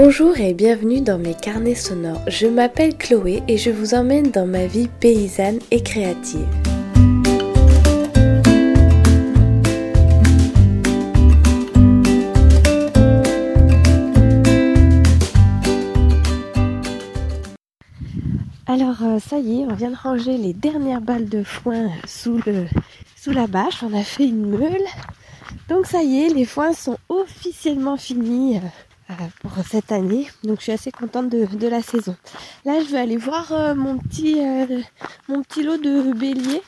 Bonjour et bienvenue dans mes carnets sonores. Je m'appelle Chloé et je vous emmène dans ma vie paysanne et créative. Alors euh, ça y est, on vient de ranger les dernières balles de foin sous, la bâche. On a fait une meule. Donc ça y est, les foins sont officiellement finis pour cette année. Donc je suis assez contente de, la saison. Là je vais aller voir euh, mon, petit, mon petit lot de béliers.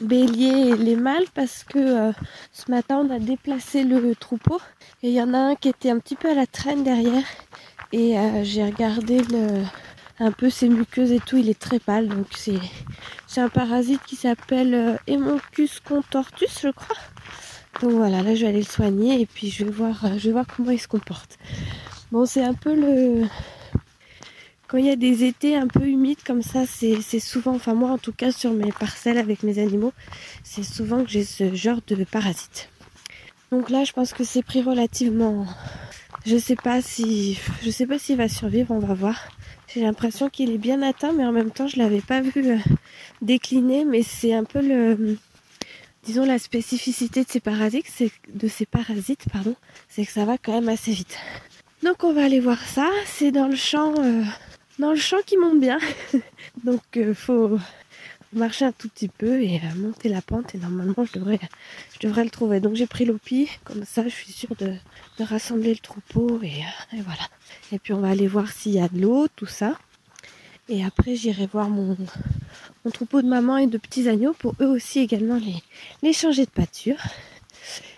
Béliers et les mâles parce que ce matin on a déplacé le troupeau et il y en a un qui était un petit peu à la traîne derrière et j'ai regardé le, un peu ses muqueuses et tout, il est très pâle. Donc c'est, un parasite qui s'appelle euh, Hemoncus contortus, je crois. Donc voilà, là je vais aller le soigner et puis je vais voir, euh, je vais voir comment il se comporte. Bon, c'est un peu le. Quand il y a des étés un peu humides comme ça, c'est, souvent, enfin moi en tout cas sur mes parcelles avec mes animaux, c'est souvent que j'ai ce genre de parasite. Donc là, je pense que c'est pris relativement. Je sais pas si, je sais pas s'il va survivre, on va voir. J'ai l'impression qu'il est bien atteint, mais en même temps, je l'avais pas vu euh, décliner. Mais c'est un peu le, disons, la spécificité de ces parasites, c'est que ça va quand même assez vite. Donc on va aller voir ça. C'est dans le champ, euh, dans le champ qui monte bien. Donc euh, faut marcher un tout petit peu et monter la pente et normalement je devrais, le trouver. Donc j'ai pris l'opi, comme ça je suis sûre de, rassembler le troupeau et, voilà. Et puis on va aller voir s'il y a de l'eau, tout ça. Et après j'irai voir mon, mon, troupeau de maman et de petits agneaux pour eux aussi également les, les changer de pâture.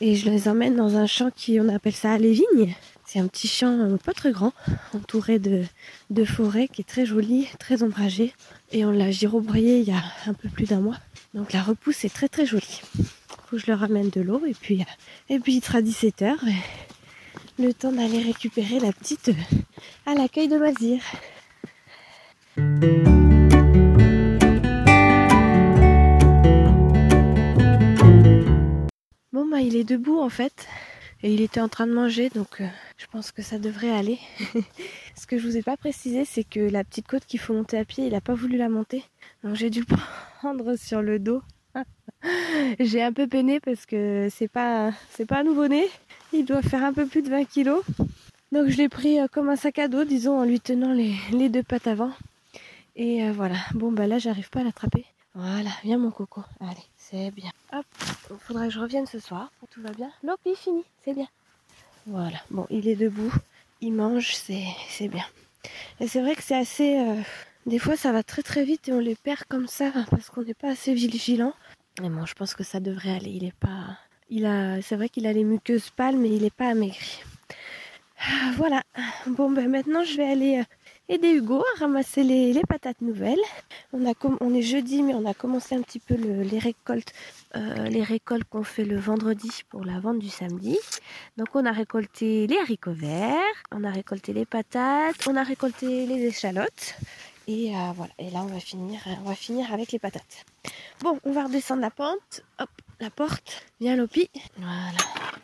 Et je les emmène dans un champ qui on appelle ça les vignes. C'est un petit champ euh, pas très grand, entouré de, de forêt qui est très joli, très ombragé. Et on l'a gyrobrié il y a un peu plus d'un mois. Donc la repousse est très très jolie. Faut que je leur ramène de l'eau et puis, et puis il sera 17h. Le temps d'aller récupérer la petite euh, à l'accueil de loisirs. Il est debout en fait. Et il était en train de manger, donc euh, je pense que ça devrait aller. Ce que je vous ai pas précisé, c'est que la petite côte qu'il faut monter à pied, il a pas voulu la monter. Donc j'ai dû prendre sur le dos. j'ai un peu peiné parce que c'est pas pas un nouveau-né. Il doit faire un peu plus de 20 kilos. Donc je l'ai pris euh, comme un sac à dos, disons, en lui tenant les, les deux pattes avant. Et euh, voilà. Bon bah là j'arrive pas à l'attraper. Voilà, viens mon coco. Allez, c'est bien. Hop, il faudra que je revienne ce soir. Tout va bien. L'opi fini, c'est bien. Voilà, bon, il est debout, il mange, c'est bien. Et c'est vrai que c'est assez... Euh, des fois ça va très très vite et on les perd comme ça parce qu'on n'est pas assez vigilant. Mais bon, je pense que ça devrait aller. Il est pas... Il a... C'est vrai qu'il a les muqueuses pâles mais il n'est pas amaigri. Ah, voilà. Bon ben maintenant je vais aller euh, aider Hugo à ramasser les, patates nouvelles. On, a on est jeudi, mais on a commencé un petit peu les récoltes, euh, les récoltes qu'on fait le vendredi pour la vente du samedi. Donc on a récolté les haricots verts, on a récolté les patates, on a récolté les échalotes. Et euh, voilà, et là on va finir, on va finir avec les patates. Bon, on va redescendre la pente. Hop, la porte. Viens Lopi. Voilà.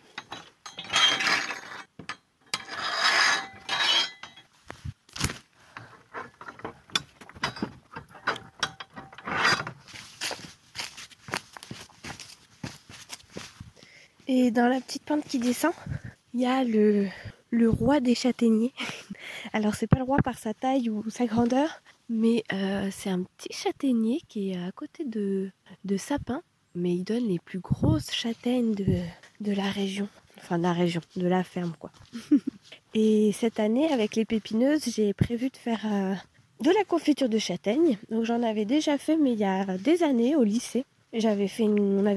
Et dans la petite pente qui descend, il y a le, roi des châtaigniers. Alors c'est pas le roi par sa taille ou sa grandeur, mais euh, c'est un petit châtaignier qui est à côté de, sapin, mais il donne les plus grosses châtaignes de, de la région. Enfin de la région, de la ferme quoi. Et cette année, avec les pépineuses, j'ai prévu de faire euh, de la confiture de châtaigne. Donc j'en avais déjà fait, mais il y a des années au lycée. On avait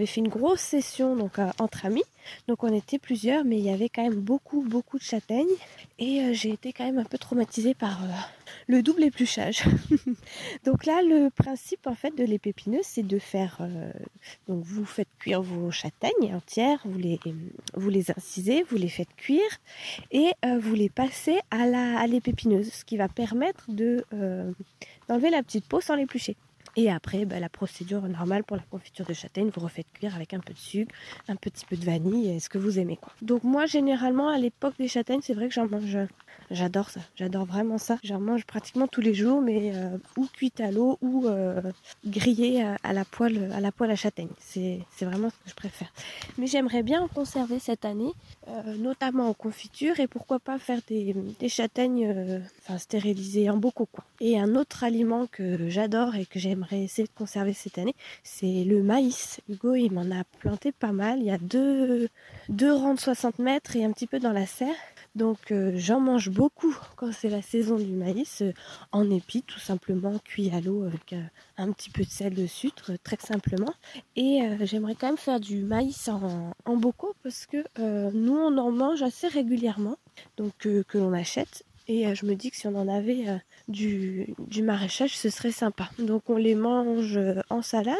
fait une grosse session donc euh, entre amis. Donc on était plusieurs, mais il y avait quand même beaucoup beaucoup de châtaignes et euh, j'ai été quand même un peu traumatisée par euh, le double épluchage. donc là, le principe en fait de l'épépineux, c'est de faire donc vous faites cuire vos châtaignes entières, vous les vous les incisez, vous les faites cuire et vous les passez à la à l'épineuse, ce qui va permettre de d'enlever la petite peau sans l'éplucher. Et après, bah, la procédure normale pour la confiture de châtaigne, vous refaites cuire avec un peu de sucre, un petit peu de vanille, ce que vous aimez. Quoi. Donc moi, généralement, à l'époque des châtaignes, c'est vrai que j'en mange J'adore ça, j'adore vraiment ça. J'en mange pratiquement tous les jours, mais euh, ou cuite à l'eau ou euh, grillé à, la poêle, à la poêle à châtaigne. C'est vraiment ce que je préfère. Mais j'aimerais bien en conserver cette année, euh, notamment en confiture et pourquoi pas faire des, des châtaignes, enfin stérilisées en bocaux quoi. Et un autre aliment que j'adore et que j'aimerais essayer de conserver cette année, c'est le maïs. Hugo, il m'en a planté pas mal. Il y a deux, deux rangs de 60 mètres et un petit peu dans la serre. Donc euh, j'en mange beaucoup quand c'est la saison du maïs, euh, en épi tout simplement, cuit à l'eau avec euh, un petit peu de sel de sucre, très simplement. Et j'aimerais quand même faire du maïs en, bocaux parce que nous on en mange assez régulièrement, donc que l'on achète. Et je me dis que si on en avait du, du, maraîchage, ce serait sympa. Donc on les mange en salade.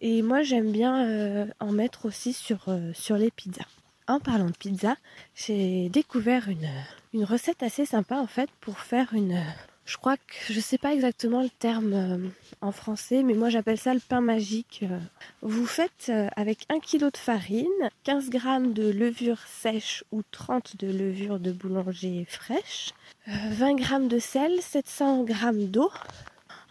Et moi j'aime bien en mettre aussi sur, sur les pizzas en parlant de pizza, j'ai découvert une, une, recette assez sympa en fait pour faire une. Je crois que je sais pas exactement le terme euh, en français, mais moi j'appelle ça le pain magique. Euh. Vous faites euh, avec 1 kg de farine, 15 g de levure sèche ou 30 de levure de boulanger fraîche, 20 g de sel, 700 g d'eau.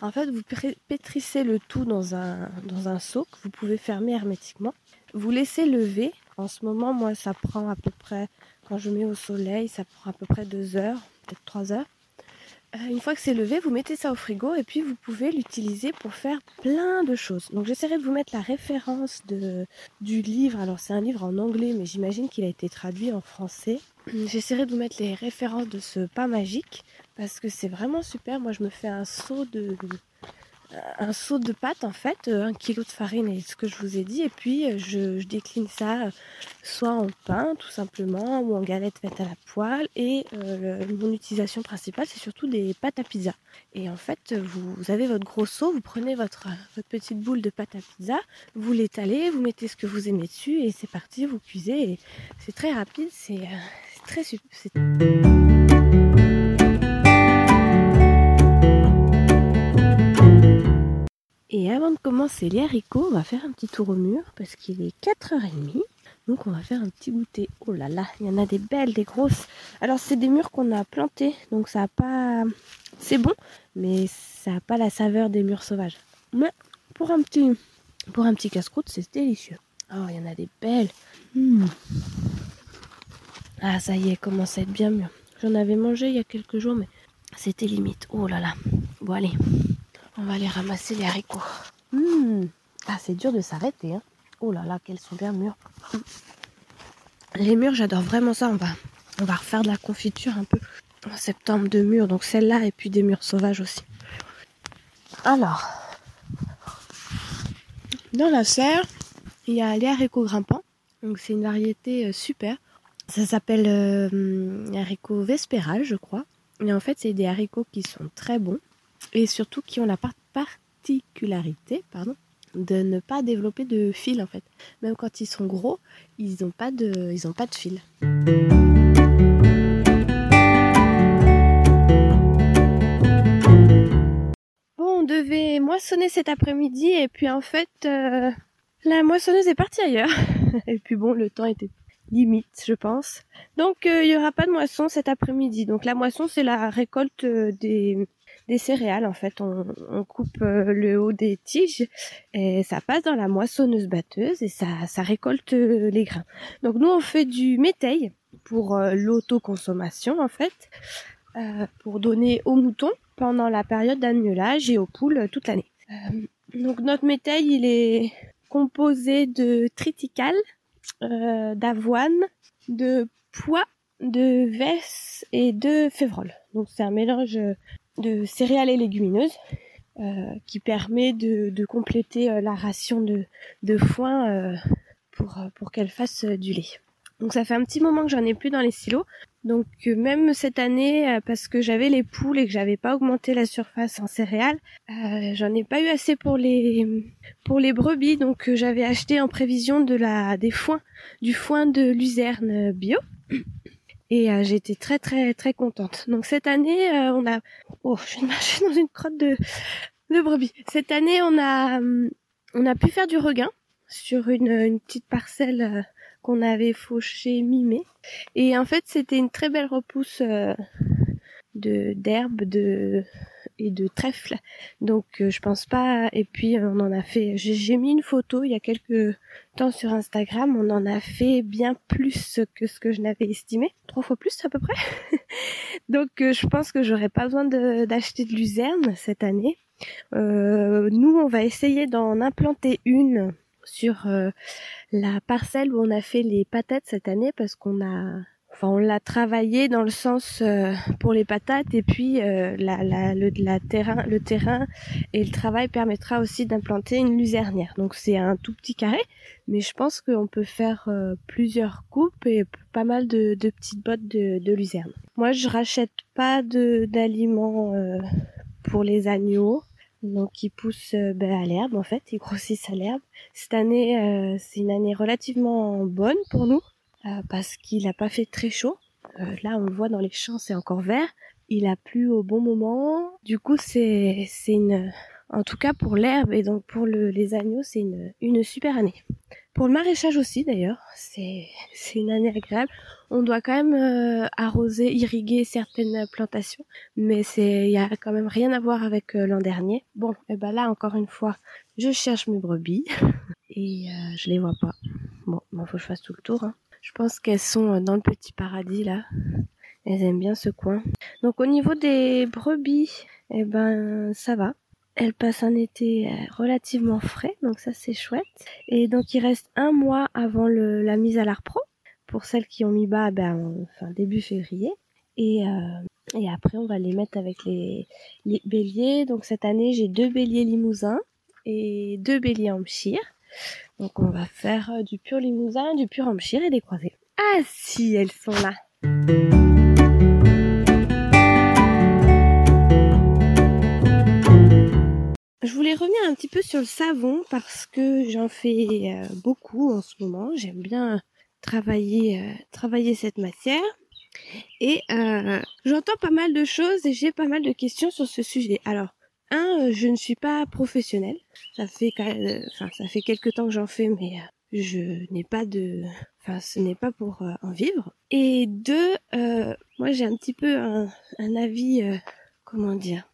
En fait, vous pétrissez le tout dans un, dans un seau que vous pouvez fermer hermétiquement. Vous laissez lever en ce moment, moi, ça prend à peu près, quand je mets au soleil, ça prend à peu près deux heures, peut-être trois heures. Euh, une fois que c'est levé, vous mettez ça au frigo et puis vous pouvez l'utiliser pour faire plein de choses. Donc j'essaierai de vous mettre la référence de, du livre. Alors c'est un livre en anglais, mais j'imagine qu'il a été traduit en français. J'essaierai de vous mettre les références de ce pas magique parce que c'est vraiment super. Moi je me fais un saut de, un seau de pâte en fait, euh, un kilo de farine et ce que je vous ai dit, et puis euh, je, décline ça euh, soit en pain tout simplement ou en galette faite à la poêle. Et mon utilisation principale c'est surtout des pâtes à pizza. Et en fait vous, avez votre gros seau, vous prenez votre, votre petite boule de pâte à pizza, vous l'étalez, vous mettez ce que vous aimez dessus et c'est parti, vous cuisez. C'est très rapide, c'est très super. Commencer les haricots, on va faire un petit tour au mur parce qu'il est 4h30. Donc on va faire un petit goûter. Oh là là, il y en a des belles, des grosses. Alors c'est des murs qu'on a plantés, donc ça a pas... C'est bon, mais ça n'a pas la saveur des murs sauvages. Mais pour un petit, pour un petit casse-croûte, c'est délicieux. Oh, il y en a des belles. Hmm. Ah ça y est, commence à être bien mûr. J'en avais mangé il y a quelques jours, mais c'était limite. Oh là là. Bon allez, on va aller ramasser les haricots. Hmm. Ah, c'est dur de s'arrêter. Hein. Oh là là, qu'elles sont bien mûres. Les mûres, j'adore vraiment ça. On va, on va refaire de la confiture un peu en septembre de mûres. Donc celle-là et puis des mûres sauvages aussi. Alors, dans la serre, il y a les haricots grimpants. Donc c'est une variété euh, super. Ça s'appelle euh, haricot vespéral, je crois. Et en fait, c'est des haricots qui sont très bons et surtout qui ont la de ne pas développer de fil en fait. Même quand ils sont gros, ils n'ont pas de, ils ont pas de fil. Bon, on devait moissonner cet après-midi et puis en fait, euh, la moissonneuse est partie ailleurs. et puis bon, le temps était limite, je pense. Donc euh, il n'y aura pas de moisson cet après-midi. Donc la moisson, c'est la récolte euh, des des céréales. En fait, on, coupe euh, le haut des tiges et ça passe dans la moissonneuse batteuse et ça, ça récolte euh, les grains. Donc nous, on fait du métail pour euh, l'autoconsommation en fait, pour donner aux moutons pendant la période d'annulage et aux poules toute l'année. donc notre métail, il est composé de triticale, d'avoine, de pois, de vesse et de févrole. Donc c'est un mélange de céréales et légumineuses euh, qui permet de, compléter euh, la ration de, foin euh, pour, pour qu'elle fasse du lait. Donc ça fait un petit moment que j'en ai plus dans les silos. Donc même cette année, parce que j'avais les poules et que j'avais pas augmenté la surface en céréales, j'en ai pas eu assez pour les pour les brebis. Donc j'avais acheté en prévision de la des du foin de luzerne bio. Et euh, j'étais très très très contente. Donc cette année, euh, on a... Oh, je viens marcher dans une crotte de, de brebis. Cette année, on a, on a pu faire du regain sur une, une petite parcelle euh, qu'on avait fauché mi-mai. Et en fait, c'était une très belle repousse euh, de d'herbes de et de trèfle. Donc euh, je pense pas. Et puis on en a fait. J'ai mis une photo il y a quelques temps sur Instagram. On en a fait bien plus que ce que je n'avais estimé, trois fois plus à peu près. Donc euh, je pense que j'aurais pas besoin d'acheter de, luzerne cette année. Euh, nous on va essayer d'en implanter une sur la parcelle où on a fait les patates cette année parce qu'on a enfin on l'a travaillé dans le sens euh, pour les patates et puis euh, la, la, le, la terrain, le terrain et le travail permettra aussi d'implanter une luzernière. Donc c'est un tout petit carré, mais je pense qu'on peut faire euh, plusieurs coupes et pas mal de, de petites bottes de, de, luzerne. Moi je rachète pas d'aliments pour les agneaux. Donc ils poussent ben, à l'herbe en fait, ils grossissent à l'herbe. Cette année c'est une année relativement bonne pour nous euh, parce qu'il n'a pas fait très chaud. Euh, là, on le voit dans les champs, c'est encore vert. Il a plu au bon moment. Du coup, c'est une, en tout cas pour l'herbe et donc pour le, les agneaux, c'est une, super année. Pour le maraîchage aussi d'ailleurs, c'est une année agréable. On doit quand même euh, arroser, irriguer certaines plantations, mais c'est il y a quand même rien à voir avec l'an dernier. Bon, et ben là encore une fois, je cherche mes brebis et je les vois pas. Bon, il faut que je fasse tout le tour. Hein. Je pense qu'elles sont euh, dans le petit paradis là. Elles aiment bien ce coin. Donc au niveau des brebis, eh ben ça va. Elles passent un été euh, relativement frais, donc ça c'est chouette. Et donc il reste un mois avant la mise à l'art-pro. Pour celles qui ont mis bas, ben enfin début février. Et, euh, et après on va les mettre avec les, béliers. Donc cette année j'ai deux béliers limousins et deux béliers Hampshire. Donc on va faire euh, du pur limousin, du pur Hampshire et des croisés. Ah si, elles sont là. Je voulais revenir un petit peu sur le savon parce que j'en fais euh, beaucoup en ce moment. J'aime bien travailler, euh, travailler cette matière. Et j'entends pas mal de choses et j'ai pas mal de questions sur ce sujet. Alors, un, euh, je ne suis pas professionnelle. Ça fait, euh, enfin, ça fait quelques temps que j'en fais, mais euh, je n'ai pas de, enfin, ce n'est pas pour en vivre. Et deux, moi, j'ai un petit peu un, un avis, comment dire,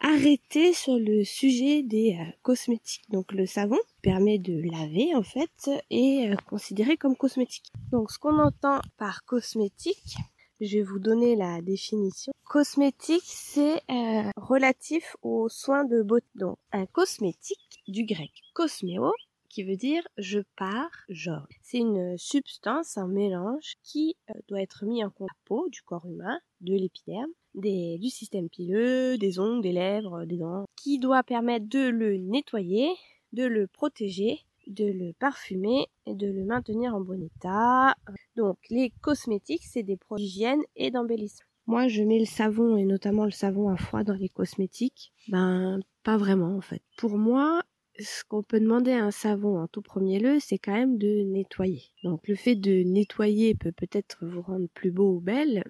arrêté sur le sujet des cosmétiques. Donc, le savon permet de laver en fait et considéré comme cosmétique. Donc, ce qu'on entend par cosmétique, je vais vous donner la définition. Cosmétique, c'est euh, relatif aux soins de beauté. Donc, un cosmétique, du grec cosméo, qui veut dire je pars, genre. C'est une substance, un mélange qui euh, doit être mis en contact peau du corps humain, de l'épiderme, du système pileux, des ongles, des lèvres, des dents, qui doit permettre de le nettoyer, de le protéger de le parfumer et de le maintenir en bon état. Donc les cosmétiques, c'est des produits d'hygiène et d'embellissement. Moi, je mets le savon et notamment le savon à froid dans les cosmétiques. Ben, pas vraiment en fait. Pour moi, ce qu'on peut demander à un savon en tout premier lieu, c'est quand même de nettoyer. Donc le fait de nettoyer peut peut-être vous rendre plus beau ou belle,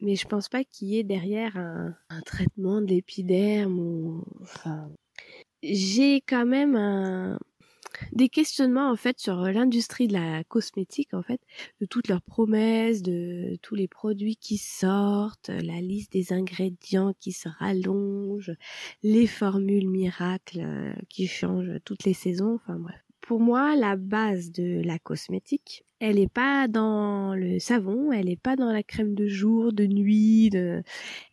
mais je pense pas qu'il y ait derrière un, traitement de l'épiderme ou enfin j'ai quand même un, des questionnements en fait sur euh, l'industrie de la cosmétique en fait, de toutes leurs promesses, de tous les produits qui sortent, la liste des ingrédients qui se rallonge, les formules miracles euh, qui changent toutes les saisons, enfin bref. Pour moi, la base de la cosmétique, elle est pas dans le savon, elle est pas dans la crème de jour, de nuit, de...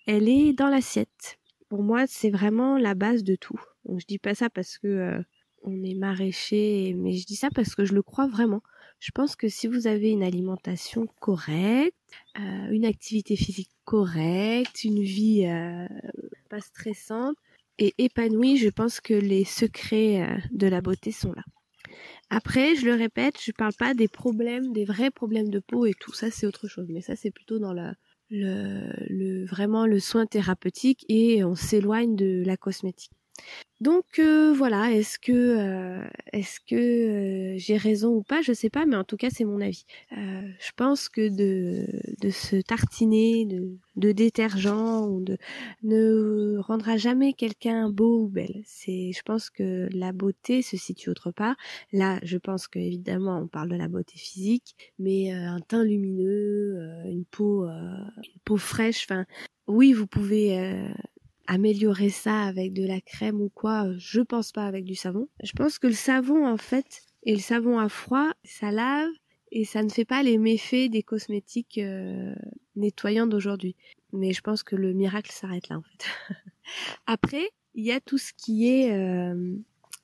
elle est dans l'assiette. Pour moi, c'est vraiment la base de tout. Donc je dis pas ça parce que euh, on est maraîcher, mais je dis ça parce que je le crois vraiment. Je pense que si vous avez une alimentation correcte, euh, une activité physique correcte, une vie euh, pas stressante et épanouie, je pense que les secrets euh, de la beauté sont là. Après, je le répète, je parle pas des problèmes, des vrais problèmes de peau et tout ça, c'est autre chose. Mais ça, c'est plutôt dans le, le, vraiment le soin thérapeutique et on s'éloigne de la cosmétique. Donc euh, voilà, est-ce que euh, est-ce que euh, j'ai raison ou pas, je sais pas, mais en tout cas c'est mon avis. je pense que de de se tartiner de, de détergent de ne rendra jamais quelqu'un beau ou belle. C'est, je pense que la beauté se situe autre part. Là, je pense que évidemment on parle de la beauté physique, mais un teint lumineux, une peau une peau fraîche, enfin oui, vous pouvez améliorer ça avec de la crème ou quoi, je pense pas avec du savon. Je pense que le savon en fait et le savon à froid, ça lave et ça ne fait pas les méfaits des cosmétiques euh, nettoyants d'aujourd'hui. Mais je pense que le miracle s'arrête là en fait. Après, il y a tout ce qui est euh,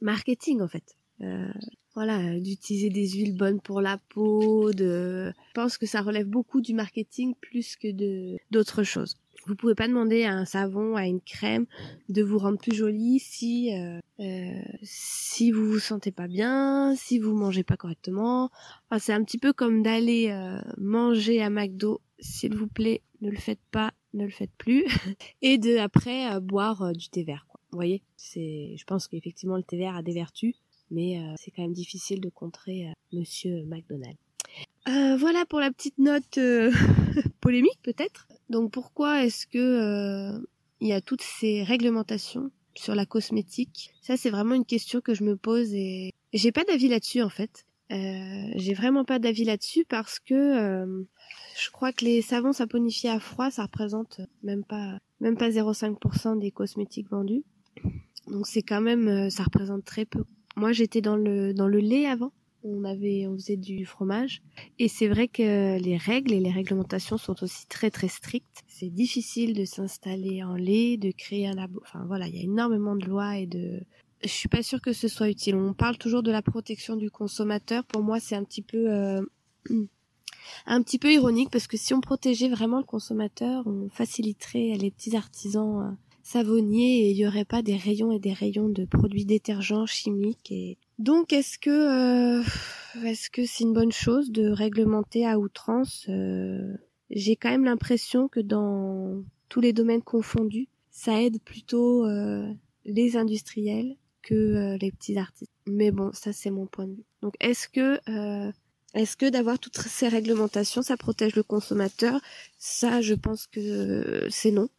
marketing en fait. Euh, voilà, d'utiliser des huiles bonnes pour la peau, de... Je pense que ça relève beaucoup du marketing plus que de d'autres choses. Vous pouvez pas demander à un savon, à une crème de vous rendre plus jolie si euh, euh, si vous vous sentez pas bien, si vous mangez pas correctement. Enfin, c'est un petit peu comme d'aller euh, manger à McDo. S'il vous plaît, ne le faites pas, ne le faites plus. Et de après boire du thé vert. Quoi. Vous voyez, c'est. Je pense qu'effectivement le thé vert a des vertus, mais c'est quand même difficile de contrer Monsieur McDonald. Euh, voilà pour la petite note euh, polémique peut-être. Donc pourquoi est-ce que euh, il y a toutes ces réglementations sur la cosmétique? Ça c'est vraiment une question que je me pose et j'ai pas d'avis là-dessus en fait. j'ai vraiment pas d'avis là-dessus parce que je crois que les savons saponifiés à froid ça représente même pas même pas 0,5% des cosmétiques vendus. Donc c'est quand même ça représente très peu. Moi j'étais dans le dans le lait avant on avait, on faisait du fromage. Et c'est vrai que les règles et les réglementations sont aussi très très strictes. C'est difficile de s'installer en lait, de créer un labo. Enfin voilà, il y a énormément de lois et de. Je suis pas sûre que ce soit utile. On parle toujours de la protection du consommateur. Pour moi, c'est un petit peu. Euh, un petit peu ironique parce que si on protégeait vraiment le consommateur, on faciliterait les petits artisans euh, savonniers et il y aurait pas des rayons et des rayons de produits détergents chimiques et donc est-ce que euh, est-ce que c'est une bonne chose de réglementer à outrance euh, J'ai quand même l'impression que dans tous les domaines confondus, ça aide plutôt euh, les industriels que les petits artistes. Mais bon, ça c'est mon point de vue. Donc est-ce que est-ce que d'avoir toutes ces réglementations, ça protège le consommateur? Ça, je pense que c'est non.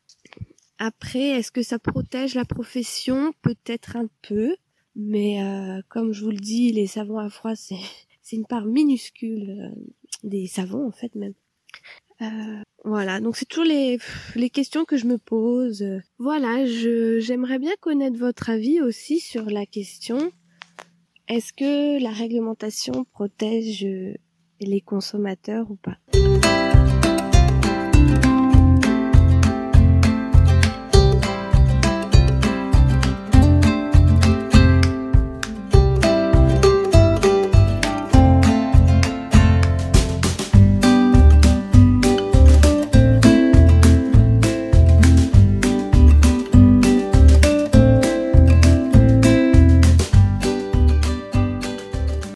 Après, est-ce que ça protège la profession? Peut-être un peu. Mais euh, comme je vous le dis, les savons à froid, c'est c'est une part minuscule euh, des savons en fait même. Euh, voilà, donc c'est toujours les, les questions que je me pose. Voilà, je j'aimerais bien connaître votre avis aussi sur la question est-ce que la réglementation protège les consommateurs ou pas?